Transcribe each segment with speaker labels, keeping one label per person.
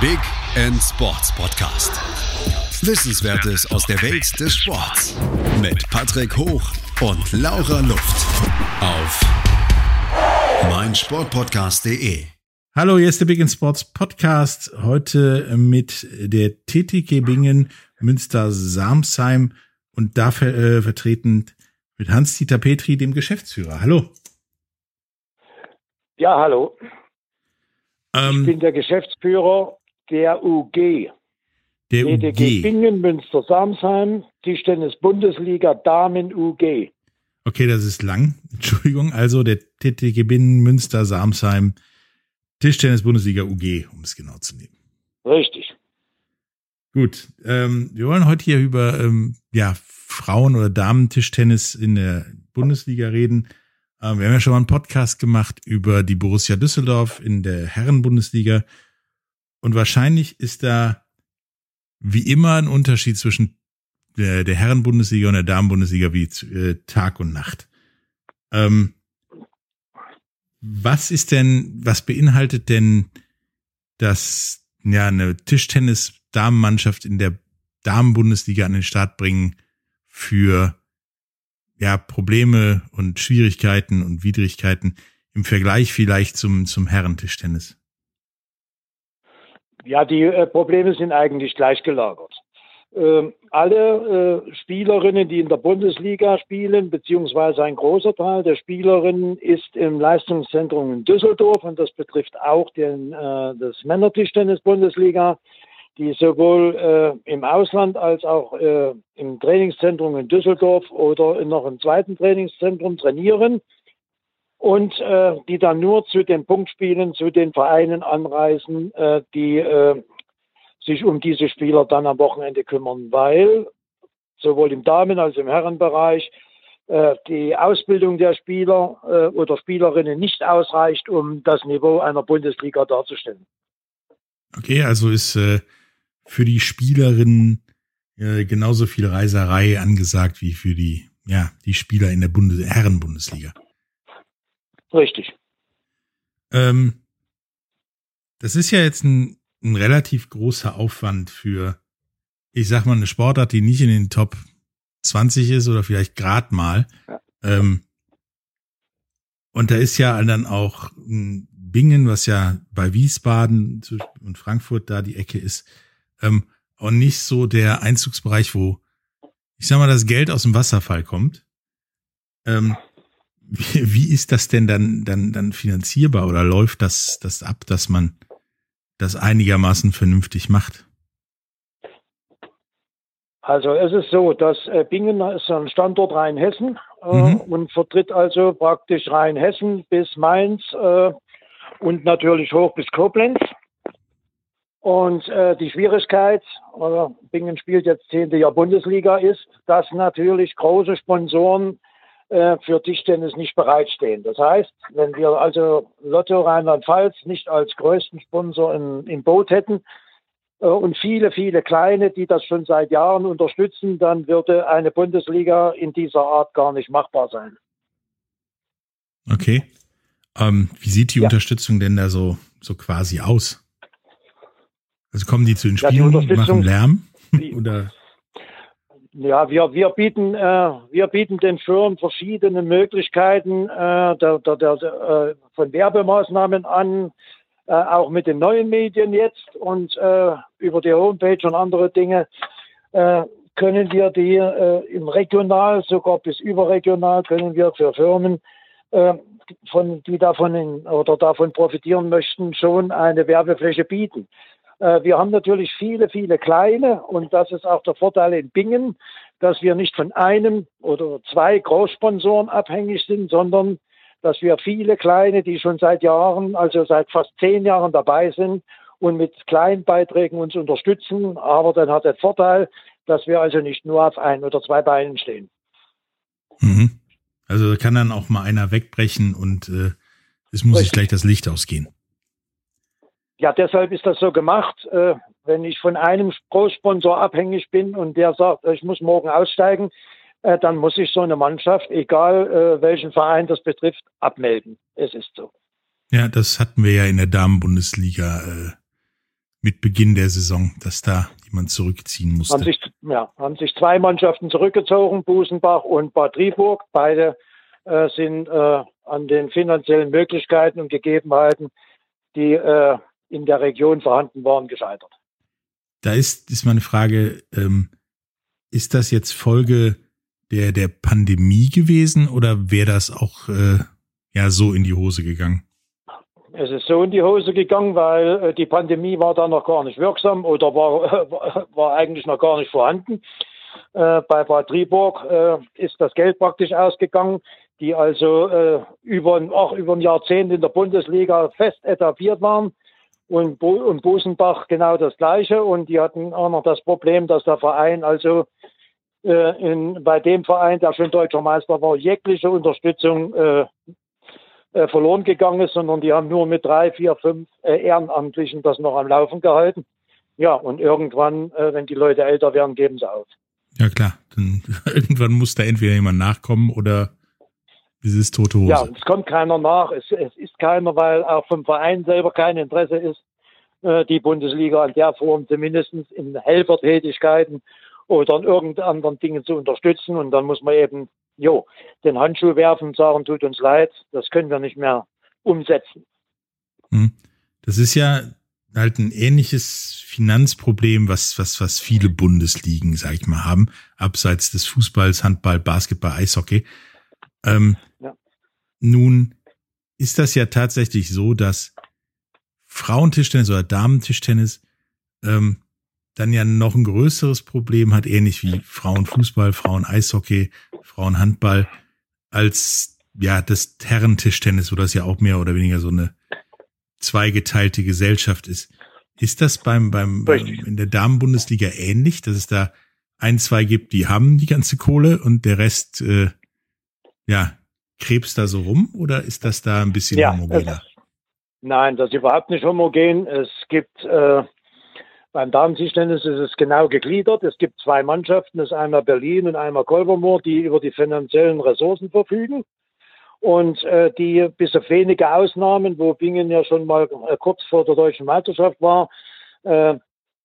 Speaker 1: Big End Sports Podcast. Wissenswertes aus der Welt des Sports mit Patrick Hoch und Laura Luft auf meinsportpodcast.de.
Speaker 2: Hallo, hier ist der Big End Sports Podcast. Heute mit der TTG Bingen Münster Samsheim und dafür äh, vertreten mit Hans-Dieter Petri, dem Geschäftsführer. Hallo.
Speaker 3: Ja, hallo. Ähm, ich bin der Geschäftsführer der UG.
Speaker 2: Der
Speaker 3: TTG UG. Bingen, Münster, Samsheim, Tischtennis-Bundesliga, Damen UG.
Speaker 2: Okay, das ist lang. Entschuldigung. Also der TTG Bingen, Münster, Samsheim, Tischtennis-Bundesliga UG, um es genau zu nehmen.
Speaker 3: Richtig.
Speaker 2: Gut. Ähm, wir wollen heute hier über ähm, ja, Frauen- oder Damen-Tischtennis in der Bundesliga reden. Ähm, wir haben ja schon mal einen Podcast gemacht über die Borussia Düsseldorf in der Herren-Bundesliga. Und wahrscheinlich ist da wie immer ein Unterschied zwischen der, der Herren-Bundesliga und der Damen-Bundesliga wie äh, Tag und Nacht. Ähm, was ist denn, was beinhaltet denn das, ja, eine Tischtennis-Damenmannschaft in der Damen-Bundesliga an den Start bringen für ja, Probleme und Schwierigkeiten und Widrigkeiten im Vergleich vielleicht zum, zum Herrentischtennis?
Speaker 3: Ja, die äh, Probleme sind eigentlich gleichgelagert. Ähm, alle äh, Spielerinnen, die in der Bundesliga spielen, beziehungsweise ein großer Teil der Spielerinnen ist im Leistungszentrum in Düsseldorf und das betrifft auch den, äh, das Männertischtennis-Bundesliga die sowohl äh, im Ausland als auch äh, im Trainingszentrum in Düsseldorf oder in noch im zweiten Trainingszentrum trainieren und äh, die dann nur zu den Punktspielen, zu den Vereinen anreisen, äh, die äh, sich um diese Spieler dann am Wochenende kümmern, weil sowohl im Damen- als auch im Herrenbereich äh, die Ausbildung der Spieler äh, oder Spielerinnen nicht ausreicht, um das Niveau einer Bundesliga darzustellen.
Speaker 2: Okay, also ist äh, für die Spielerinnen genauso viel Reiserei angesagt wie für die, ja, die Spieler in der Bundes Herren-Bundesliga.
Speaker 3: Richtig.
Speaker 2: Ähm, das ist ja jetzt ein, ein relativ großer Aufwand für, ich sag mal, eine Sportart, die nicht in den Top 20 ist oder vielleicht grad mal. Ja. Ähm, und da ist ja dann auch Bingen, was ja bei Wiesbaden und Frankfurt da die Ecke ist, ähm, und nicht so der Einzugsbereich, wo, ich sag mal, das Geld aus dem Wasserfall kommt. Ähm, wie, wie ist das denn dann, dann, dann finanzierbar oder läuft das, das ab, dass man das einigermaßen vernünftig macht?
Speaker 3: Also es ist so, dass äh, Bingen ist ein Standort Rheinhessen äh, mhm. und vertritt also praktisch Rheinhessen bis Mainz äh, und natürlich hoch bis Koblenz. Und äh, die Schwierigkeit, äh, Bingen spielt jetzt zehnte Jahr Bundesliga, ist, dass natürlich große Sponsoren für Tischtennis nicht bereitstehen. Das heißt, wenn wir also Lotto Rheinland-Pfalz nicht als größten Sponsor in, im Boot hätten äh, und viele, viele kleine, die das schon seit Jahren unterstützen, dann würde eine Bundesliga in dieser Art gar nicht machbar sein.
Speaker 2: Okay. Ähm, wie sieht die ja. Unterstützung denn da so, so quasi aus? Also kommen die zu den Spielen, ja, machen Lärm? Oder?
Speaker 3: Ja, wir, wir, bieten, äh, wir bieten den Firmen verschiedene Möglichkeiten äh, der, der, der, äh, von Werbemaßnahmen an, äh, auch mit den neuen Medien jetzt und äh, über die Homepage und andere Dinge äh, können wir die im Regional, sogar bis überregional, können wir für Firmen, von, die davon in, oder davon profitieren möchten, schon eine Werbefläche bieten. Äh, wir haben natürlich viele, viele kleine und das ist auch der Vorteil in Bingen, dass wir nicht von einem oder zwei Großsponsoren abhängig sind, sondern dass wir viele kleine, die schon seit Jahren, also seit fast zehn Jahren dabei sind und mit kleinen Beiträgen uns unterstützen. Aber dann hat der Vorteil, dass wir also nicht nur auf ein oder zwei Beinen stehen.
Speaker 2: Mhm. Also kann dann auch mal einer wegbrechen und äh, es muss sich gleich das Licht ausgehen.
Speaker 3: Ja, deshalb ist das so gemacht. Äh, wenn ich von einem Großsponsor abhängig bin und der sagt, ich muss morgen aussteigen, äh, dann muss ich so eine Mannschaft, egal äh, welchen Verein das betrifft, abmelden. Es ist so.
Speaker 2: Ja, das hatten wir ja in der Damenbundesliga äh, mit Beginn der Saison, dass da jemand zurückziehen musste.
Speaker 3: Haben sich, ja, haben sich zwei Mannschaften zurückgezogen, Busenbach und Bad Driburg. Beide äh, sind äh, an den finanziellen Möglichkeiten und Gegebenheiten, die äh, in der Region vorhanden waren, gescheitert.
Speaker 2: Da ist, ist meine Frage, ähm, ist das jetzt Folge der, der Pandemie gewesen oder wäre das auch äh, ja so in die Hose gegangen?
Speaker 3: Es ist so in die Hose gegangen, weil äh, die Pandemie war da noch gar nicht wirksam oder war, war eigentlich noch gar nicht vorhanden. Äh, bei Bad Driburg äh, ist das Geld praktisch ausgegangen, die also äh, über, auch über ein Jahrzehnt in der Bundesliga fest etabliert waren. Und, Bo und Busenbach genau das Gleiche. Und die hatten auch noch das Problem, dass der Verein also äh, in, bei dem Verein, der schon deutscher Meister war, jegliche Unterstützung äh, äh, verloren gegangen ist, sondern die haben nur mit drei, vier, fünf äh, Ehrenamtlichen das noch am Laufen gehalten. Ja, und irgendwann, äh, wenn die Leute älter werden, geben sie auf.
Speaker 2: Ja klar, dann irgendwann muss da entweder jemand nachkommen oder es ist tote Hose.
Speaker 3: Ja, es kommt keiner nach, es, es ist keiner, weil auch vom Verein selber kein Interesse ist, äh, die Bundesliga in der Form zumindest in Helfertätigkeiten oder in irgendeinen anderen Dingen zu unterstützen. Und dann muss man eben, jo, den Handschuh werfen und sagen, tut uns leid, das können wir nicht mehr umsetzen.
Speaker 2: Hm. Das ist ja halt ein ähnliches Finanzproblem, was, was, was viele Bundesligen, sag ich mal, haben, abseits des Fußballs, Handball, Basketball, Eishockey. Ähm, ja. Nun ist das ja tatsächlich so, dass Frauentischtennis oder Damentischtennis ähm, dann ja noch ein größeres Problem hat, ähnlich wie Frauenfußball, Frauen-Eishockey, Frauenhandball, als ja das Herrentischtennis, wo das ja auch mehr oder weniger so eine zweigeteilte Gesellschaft ist. Ist das beim, beim, beim in der Damenbundesliga ähnlich, dass es da ein, zwei gibt, die haben die ganze Kohle und der Rest, äh, ja, krebst da so rum oder ist das da ein bisschen ja, homogener?
Speaker 3: Nein, das ist überhaupt nicht homogen. Es gibt äh, beim Damentischtennis ist es genau gegliedert. Es gibt zwei Mannschaften, das ist einmal Berlin und einmal Kolbermoor, die über die finanziellen Ressourcen verfügen. Und äh, die bis auf wenige Ausnahmen, wo Bingen ja schon mal äh, kurz vor der deutschen Meisterschaft war, äh,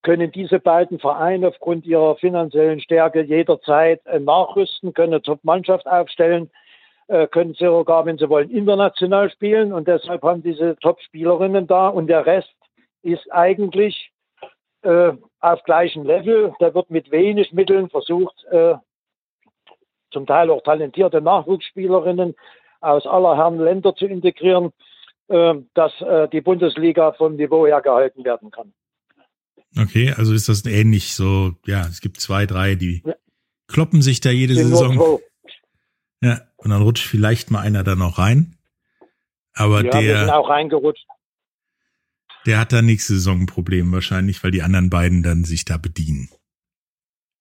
Speaker 3: können diese beiden Vereine aufgrund ihrer finanziellen Stärke jederzeit äh, nachrüsten, können eine Top-Mannschaft aufstellen, können sie sogar, wenn sie wollen, international spielen. Und deshalb haben diese Top-Spielerinnen da. Und der Rest ist eigentlich äh, auf gleichem Level. Da wird mit wenig Mitteln versucht, äh, zum Teil auch talentierte Nachwuchsspielerinnen aus aller Herren Länder zu integrieren, äh, dass äh, die Bundesliga vom Niveau her gehalten werden kann.
Speaker 2: Okay, also ist das ähnlich so, ja, es gibt zwei, drei, die kloppen sich da jede Saison. Ja, und dann rutscht vielleicht mal einer da noch rein. Aber ja, der. Wir
Speaker 3: sind auch reingerutscht.
Speaker 2: Der hat da nächste Saison ein Problem wahrscheinlich, weil die anderen beiden dann sich da bedienen.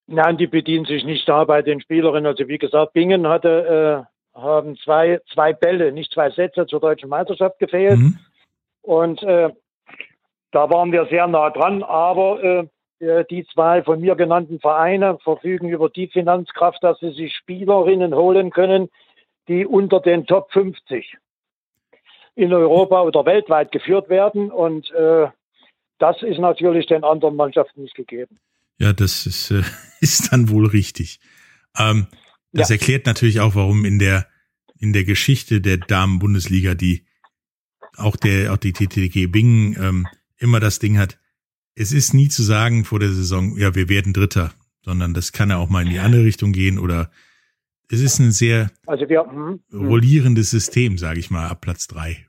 Speaker 3: Nein, die bedienen sich nicht da bei den Spielerinnen. Also wie gesagt, Bingen hatte, äh, haben zwei, zwei Bälle, nicht zwei Sätze zur deutschen Meisterschaft gefehlt. Mhm. Und äh, da waren wir sehr nah dran, aber äh, äh die zwei von mir genannten Vereine verfügen über die Finanzkraft, dass sie sich Spielerinnen holen können, die unter den Top 50 in Europa oder weltweit geführt werden. Und äh, das ist natürlich den anderen Mannschaften nicht gegeben.
Speaker 2: Ja, das ist, äh, ist dann wohl richtig. Ähm, das ja. erklärt natürlich auch, warum in der in der Geschichte der Damen-Bundesliga die auch der auch die TTG Bingen ähm, immer das Ding hat. Es ist nie zu sagen vor der Saison, ja, wir werden Dritter, sondern das kann ja auch mal in die andere Richtung gehen oder es ist ein sehr also wir, hm, hm. rollierendes System, sage ich mal, ab Platz drei.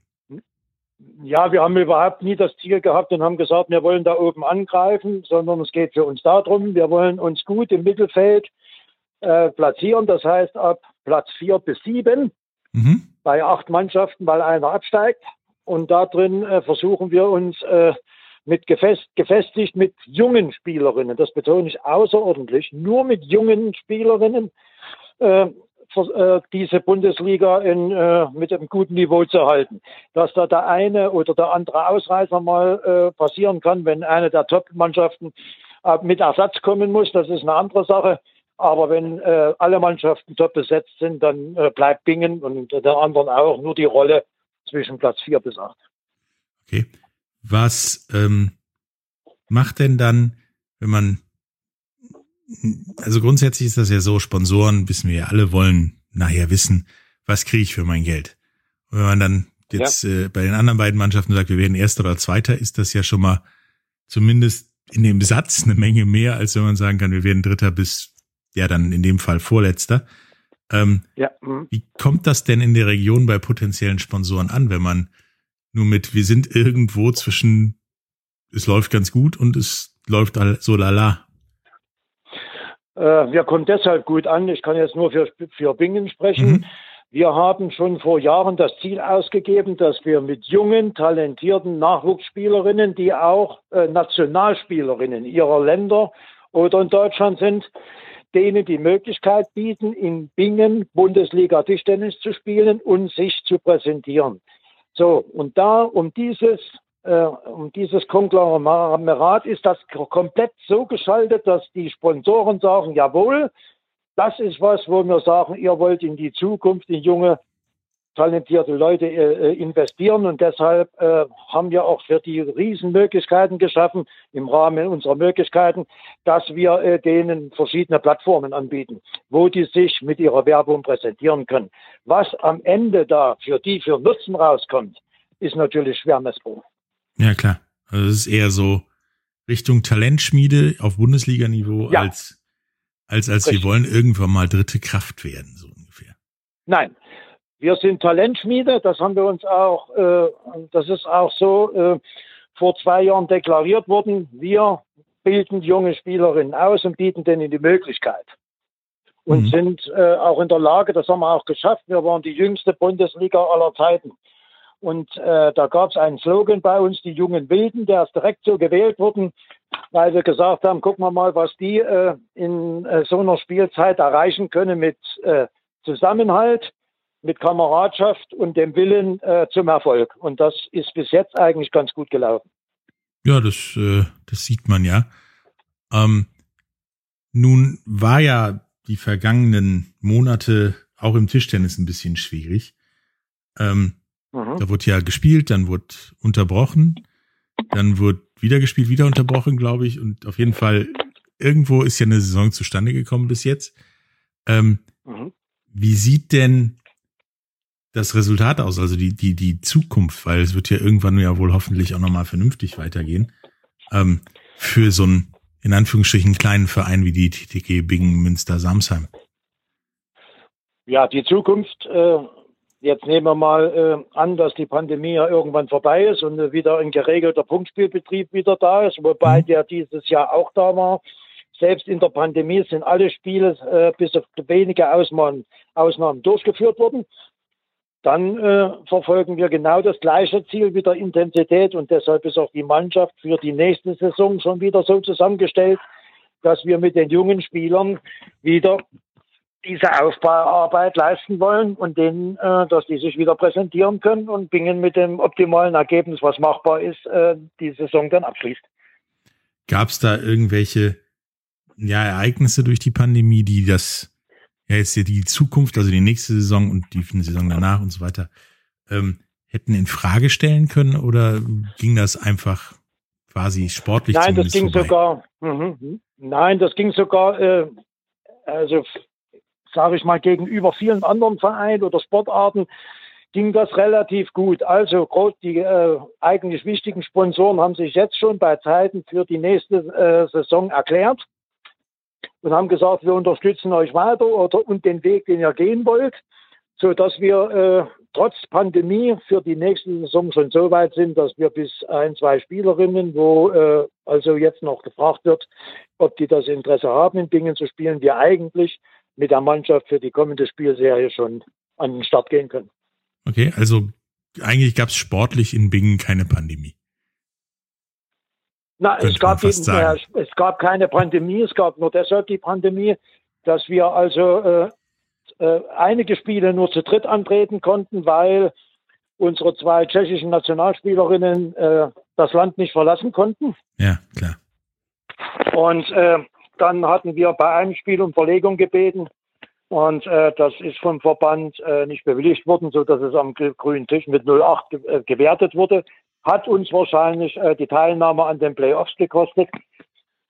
Speaker 3: Ja, wir haben überhaupt nie das Ziel gehabt und haben gesagt, wir wollen da oben angreifen, sondern es geht für uns darum, wir wollen uns gut im Mittelfeld äh, platzieren. Das heißt ab Platz vier bis sieben mhm. bei acht Mannschaften, weil einer absteigt. Und da drin äh, versuchen wir uns äh, mit gefest, gefestigt mit jungen Spielerinnen, das betone ich außerordentlich, nur mit jungen Spielerinnen diese Bundesliga in, äh, mit einem guten Niveau zu halten. Dass da der eine oder der andere Ausreißer mal äh, passieren kann, wenn eine der Top-Mannschaften äh, mit Ersatz kommen muss, das ist eine andere Sache. Aber wenn äh, alle Mannschaften top besetzt sind, dann äh, bleibt Bingen und der anderen auch nur die Rolle zwischen Platz vier bis acht.
Speaker 2: Okay. Was ähm, macht denn dann, wenn man, also grundsätzlich ist das ja so, Sponsoren wissen wir ja alle, wollen nachher wissen, was kriege ich für mein Geld. Und wenn man dann jetzt ja. äh, bei den anderen beiden Mannschaften sagt, wir werden Erster oder Zweiter, ist das ja schon mal zumindest in dem Satz eine Menge mehr, als wenn man sagen kann, wir werden Dritter bis, ja dann in dem Fall Vorletzter. Ähm, ja. Mhm. Wie kommt das denn in der Region bei potenziellen Sponsoren an, wenn man nur mit, wir sind irgendwo zwischen, es läuft ganz gut und es läuft so lala?
Speaker 3: Äh, wir kommen deshalb gut an. Ich kann jetzt nur für, für Bingen sprechen. Mhm. Wir haben schon vor Jahren das Ziel ausgegeben, dass wir mit jungen, talentierten Nachwuchsspielerinnen, die auch äh, Nationalspielerinnen ihrer Länder oder in Deutschland sind, denen die Möglichkeit bieten, in Bingen Bundesliga Tischtennis zu spielen und sich zu präsentieren. So, und da um dieses, äh, um dieses Konglomerat ist das komplett so geschaltet, dass die Sponsoren sagen, jawohl, das ist was, wo wir sagen, ihr wollt in die Zukunft in junge, talentierte Leute äh, äh, investieren und deshalb haben wir auch für die Riesenmöglichkeiten geschaffen im Rahmen unserer Möglichkeiten, dass wir denen verschiedene Plattformen anbieten, wo die sich mit ihrer Werbung präsentieren können. Was am Ende da für die für Nutzen rauskommt, ist natürlich schwer messbar.
Speaker 2: Ja klar, also es ist eher so Richtung Talentschmiede auf Bundesliga-Niveau ja. als als als Richtig. wir wollen irgendwann mal dritte Kraft werden, so ungefähr.
Speaker 3: Nein, wir sind Talentschmiede, das haben wir uns auch, äh, das ist auch so äh, vor zwei Jahren deklariert worden. Wir bilden junge Spielerinnen aus und bieten denen die Möglichkeit. Und mhm. sind äh, auch in der Lage, das haben wir auch geschafft, wir waren die jüngste Bundesliga aller Zeiten. Und äh, da gab es einen Slogan bei uns, die jungen Wilden, der ist direkt so gewählt worden, weil wir gesagt haben, gucken wir mal, was die äh, in äh, so einer Spielzeit erreichen können mit äh, Zusammenhalt, mit Kameradschaft und dem Willen äh, zum Erfolg. Und das ist bis jetzt eigentlich ganz gut gelaufen.
Speaker 2: Ja, das, äh, das sieht man ja. Ähm, nun war ja die vergangenen Monate auch im Tischtennis ein bisschen schwierig. Ähm, mhm. Da wurde ja gespielt, dann wurde unterbrochen, dann wurde wieder gespielt, wieder unterbrochen, glaube ich. Und auf jeden Fall, irgendwo ist ja eine Saison zustande gekommen bis jetzt. Ähm, mhm. Wie sieht denn das Resultat aus, also die, die, die Zukunft, weil es wird ja irgendwann ja wohl hoffentlich auch nochmal vernünftig weitergehen, ähm, für so einen, in Anführungsstrichen, kleinen Verein wie die TTG Bingen Münster Samsheim?
Speaker 3: Ja, die Zukunft, äh, jetzt nehmen wir mal äh, an, dass die Pandemie ja irgendwann vorbei ist und wieder ein geregelter Punktspielbetrieb wieder da ist, wobei mhm. der dieses Jahr auch da war. Selbst in der Pandemie sind alle Spiele äh, bis auf wenige Ausnahmen, Ausnahmen durchgeführt worden dann äh, verfolgen wir genau das gleiche Ziel wie der Intensität und deshalb ist auch die Mannschaft für die nächste Saison schon wieder so zusammengestellt, dass wir mit den jungen Spielern wieder diese Aufbauarbeit leisten wollen und denen, äh, dass die sich wieder präsentieren können und Bingen mit dem optimalen Ergebnis, was machbar ist, äh, die Saison dann abschließt.
Speaker 2: Gab es da irgendwelche ja, Ereignisse durch die Pandemie, die das ja jetzt die Zukunft, also die nächste Saison und die Saison danach und so weiter, ähm, hätten in Frage stellen können oder ging das einfach quasi sportlich?
Speaker 3: Nein, das ging vorbei? sogar. Mh, nein, das ging sogar, äh, also sage ich mal gegenüber vielen anderen Vereinen oder Sportarten ging das relativ gut. Also die äh, eigentlich wichtigen Sponsoren haben sich jetzt schon bei Zeiten für die nächste äh, Saison erklärt und haben gesagt, wir unterstützen euch weiter oder und den Weg, den ihr gehen wollt, so dass wir äh, trotz Pandemie für die nächste Saison schon so weit sind, dass wir bis ein, zwei Spielerinnen, wo äh, also jetzt noch gefragt wird, ob die das Interesse haben, in Bingen zu spielen, wir eigentlich mit der Mannschaft für die kommende Spielserie schon an den Start gehen können.
Speaker 2: Okay, also eigentlich gab es sportlich in Bingen keine Pandemie.
Speaker 3: Na, es gab, eben, äh, es gab keine Pandemie, es gab nur deshalb die Pandemie, dass wir also äh, äh, einige Spiele nur zu dritt antreten konnten, weil unsere zwei tschechischen Nationalspielerinnen äh, das Land nicht verlassen konnten.
Speaker 2: Ja, klar.
Speaker 3: Und äh, dann hatten wir bei einem Spiel um Verlegung gebeten und äh, das ist vom Verband äh, nicht bewilligt worden, so dass es am grünen Tisch mit 08 ge äh, gewertet wurde. hat uns wahrscheinlich äh, die Teilnahme an den Playoffs gekostet,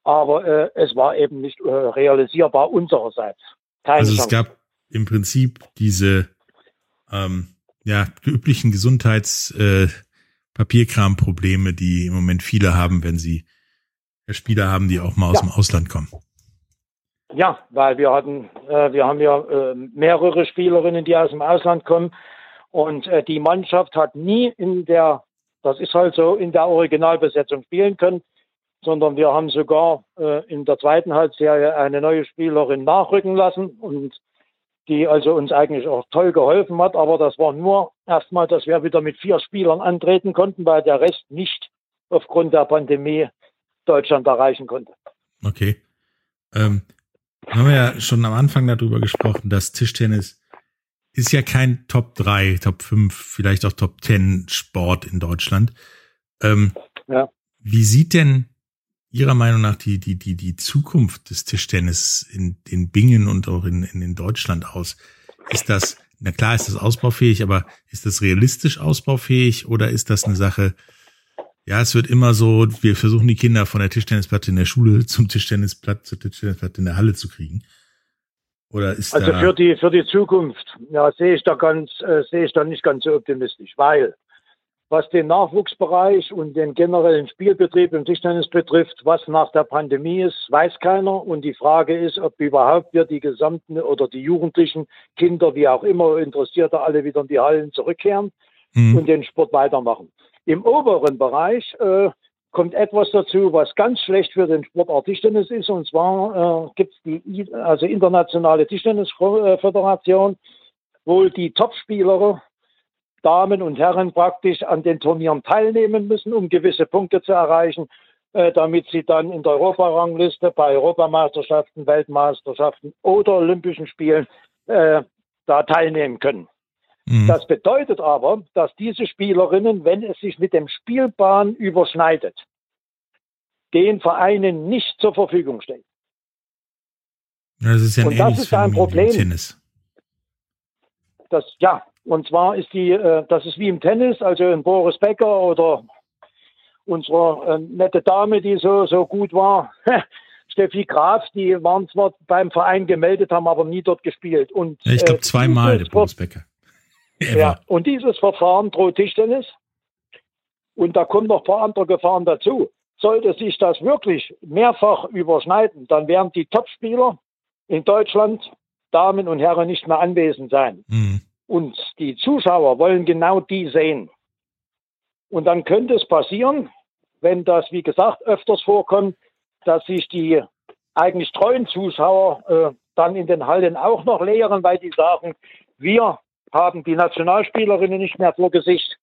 Speaker 3: aber äh, es war eben nicht äh, realisierbar unsererseits.
Speaker 2: Keine also Chance. es gab im Prinzip diese ähm, ja, üblichen Gesundheitspapierkram-Probleme, die im Moment viele haben, wenn sie Spieler haben, die auch mal aus ja. dem Ausland kommen.
Speaker 3: Ja, weil wir hatten, äh, wir haben ja äh, mehrere Spielerinnen, die aus dem Ausland kommen. Und äh, die Mannschaft hat nie in der, das ist halt so, in der Originalbesetzung spielen können, sondern wir haben sogar äh, in der zweiten Halbserie eine neue Spielerin nachrücken lassen und die also uns eigentlich auch toll geholfen hat. Aber das war nur erstmal, dass wir wieder mit vier Spielern antreten konnten, weil der Rest nicht aufgrund der Pandemie Deutschland erreichen konnte.
Speaker 2: Okay. Ähm, haben wir ja schon am Anfang darüber gesprochen, dass Tischtennis ist ja kein Top 3, Top 5, vielleicht auch Top 10 Sport in Deutschland. Ähm, ja. Wie sieht denn Ihrer Meinung nach die, die, die, die Zukunft des Tischtennis in, in Bingen und auch in, in, in Deutschland aus? Ist das, na klar ist das ausbaufähig, aber ist das realistisch ausbaufähig oder ist das eine Sache, ja, es wird immer so, wir versuchen die Kinder von der Tischtennisplatte in der Schule zum Tischtennisplatte, zur Tischtennisplatte in der Halle zu kriegen. Oder ist
Speaker 3: also für die für die Zukunft, ja, sehe ich da ganz äh, sehe ich da nicht ganz so optimistisch, weil was den Nachwuchsbereich und den generellen Spielbetrieb im Tischtennis betrifft, was nach der Pandemie ist, weiß keiner. Und die Frage ist, ob überhaupt wir die gesamten oder die Jugendlichen, Kinder, wie auch immer, Interessierte alle wieder in die Hallen zurückkehren mhm. und den Sport weitermachen. Im oberen Bereich äh, kommt etwas dazu, was ganz schlecht für den Sportart Tischtennis ist. Und zwar äh, gibt es die also internationale Tischtennisföderation, wo die Topspieler, Damen und Herren praktisch an den Turnieren teilnehmen müssen, um gewisse Punkte zu erreichen, äh, damit sie dann in der Europarangliste bei Europameisterschaften, Weltmeisterschaften oder Olympischen Spielen äh, da teilnehmen können. Mhm. Das bedeutet aber, dass diese Spielerinnen, wenn es sich mit dem Spielbahn überschneidet, den Vereinen nicht zur Verfügung stehen.
Speaker 2: Das ist ja ein, und das ist ein Problem.
Speaker 3: Das, ja, und zwar ist die, äh, das ist wie im Tennis, also ein Boris Becker oder unsere äh, nette Dame, die so, so gut war, Steffi Graf, die waren zwar beim Verein gemeldet, haben aber nie dort gespielt. Und,
Speaker 2: ich glaube äh, zweimal, der Boris Becker.
Speaker 3: Ja, und dieses Verfahren droht Tischtennis. Und da kommen noch ein paar andere Gefahren dazu. Sollte sich das wirklich mehrfach überschneiden, dann werden die Topspieler in Deutschland, Damen und Herren, nicht mehr anwesend sein. Mhm. Und die Zuschauer wollen genau die sehen. Und dann könnte es passieren, wenn das, wie gesagt, öfters vorkommt, dass sich die eigentlich treuen Zuschauer äh, dann in den Hallen auch noch leeren, weil die sagen, wir haben die Nationalspielerinnen nicht mehr vor Gesicht.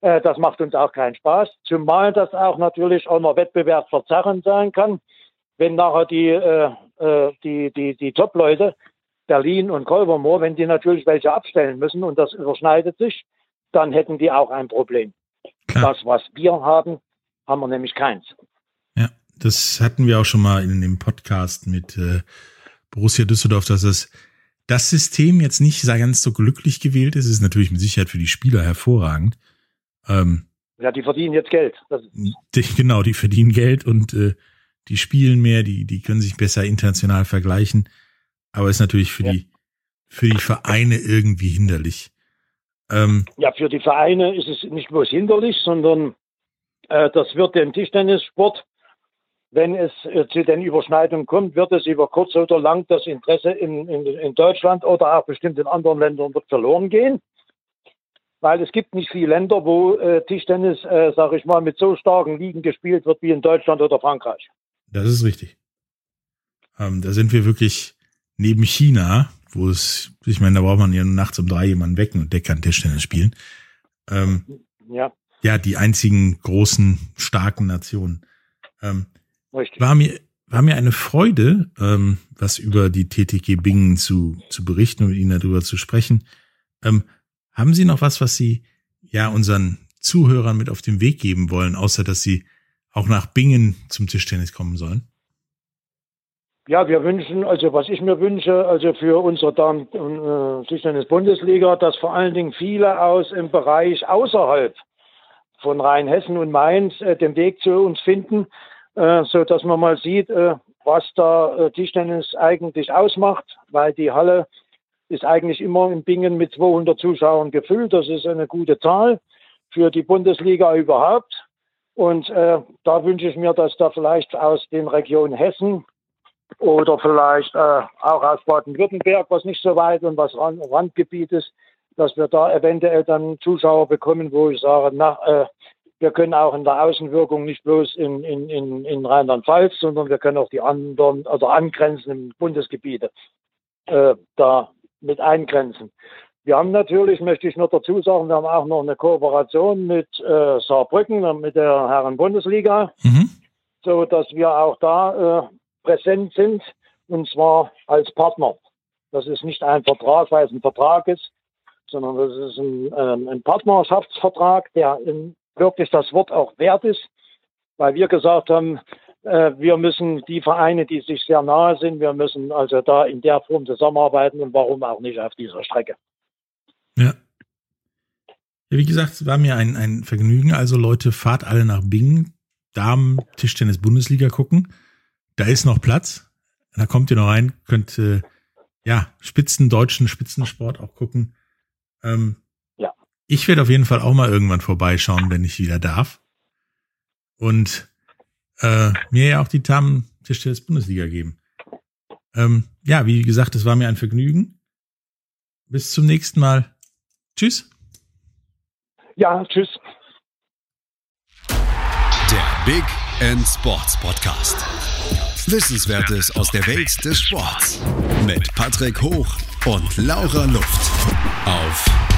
Speaker 3: Äh, das macht uns auch keinen Spaß. Zumal das auch natürlich auch noch wettbewerbsverzerrend sein kann, wenn nachher die, äh, äh, die, die, die Top-Leute, Berlin und Kolbermoor, wenn die natürlich welche abstellen müssen und das überschneidet sich, dann hätten die auch ein Problem. Klar. Das, was wir haben, haben wir nämlich keins.
Speaker 2: Ja, das hatten wir auch schon mal in dem Podcast mit äh, Borussia Düsseldorf, dass es das System jetzt nicht ganz so glücklich gewählt ist, ist natürlich mit Sicherheit für die Spieler hervorragend.
Speaker 3: Ähm, ja, die verdienen jetzt Geld.
Speaker 2: Die, genau, die verdienen Geld und äh, die spielen mehr, die, die können sich besser international vergleichen. Aber ist natürlich für ja. die für die Vereine irgendwie hinderlich.
Speaker 3: Ähm, ja, für die Vereine ist es nicht bloß hinderlich, sondern äh, das wird den Tischtennissport wenn es äh, zu den Überschneidungen kommt, wird es über kurz oder lang das Interesse in, in, in Deutschland oder auch bestimmt in anderen Ländern verloren gehen. Weil es gibt nicht viele Länder, wo äh, Tischtennis, äh, sage ich mal, mit so starken Ligen gespielt wird wie in Deutschland oder Frankreich.
Speaker 2: Das ist richtig. Ähm, da sind wir wirklich neben China, wo es, ich meine, da braucht man ja nachts um drei jemanden wecken und der kann Tischtennis spielen. Ähm, ja. Ja, die einzigen großen, starken Nationen. Ähm, Richtig. War mir, war mir eine Freude, ähm, was über die TTG Bingen zu, zu berichten und mit Ihnen darüber zu sprechen. Ähm, haben Sie noch was, was Sie ja unseren Zuhörern mit auf den Weg geben wollen, außer dass Sie auch nach Bingen zum Tischtennis kommen sollen?
Speaker 3: Ja, wir wünschen, also was ich mir wünsche, also für unsere Damen äh, Tischtennis Bundesliga, dass vor allen Dingen viele aus im Bereich außerhalb von Rheinhessen und Mainz äh, den Weg zu uns finden, äh, so dass man mal sieht, äh, was da äh, Tischtennis eigentlich ausmacht, weil die Halle ist eigentlich immer in Bingen mit 200 Zuschauern gefüllt. Das ist eine gute Zahl für die Bundesliga überhaupt. Und äh, da wünsche ich mir, dass da vielleicht aus den Regionen Hessen oder vielleicht äh, auch aus Baden-Württemberg, was nicht so weit und was Randgebiet ist, dass wir da eventuell dann Zuschauer bekommen, wo ich sage, na, äh, wir können auch in der Außenwirkung nicht bloß in, in, in, in Rheinland-Pfalz, sondern wir können auch die anderen, also angrenzenden Bundesgebiete äh, da mit eingrenzen. Wir haben natürlich, möchte ich noch dazu sagen, wir haben auch noch eine Kooperation mit äh, Saarbrücken, mit der Herren-Bundesliga, mhm. so dass wir auch da äh, präsent sind und zwar als Partner. Das ist nicht ein Vertrag, weil es ein Vertrag ist, sondern das ist ein, ähm, ein Partnerschaftsvertrag, der in, wirklich das Wort auch wert ist, weil wir gesagt haben, äh, wir müssen die Vereine, die sich sehr nahe sind, wir müssen also da in der Form zusammenarbeiten und warum auch nicht auf dieser Strecke.
Speaker 2: Ja. Ja, wie gesagt, es war mir ein, ein Vergnügen. Also Leute, fahrt alle nach Bingen, Damen Tischtennis Bundesliga gucken. Da ist noch Platz. Da kommt ihr noch rein, könnt äh, ja Spitzen deutschen Spitzensport auch gucken. Ähm. Ich werde auf jeden Fall auch mal irgendwann vorbeischauen, wenn ich wieder darf. Und äh, mir ja auch die Damen Tischtennis Bundesliga geben. Ähm, ja, wie gesagt, es war mir ein Vergnügen. Bis zum nächsten Mal. Tschüss.
Speaker 3: Ja, tschüss.
Speaker 1: Der Big End Sports Podcast. Wissenswertes aus der Welt des Sports. Mit Patrick Hoch und Laura Luft. Auf